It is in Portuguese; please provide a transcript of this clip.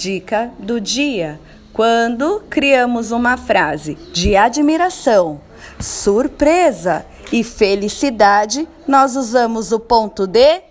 dica do dia. Quando criamos uma frase de admiração, surpresa e felicidade, nós usamos o ponto de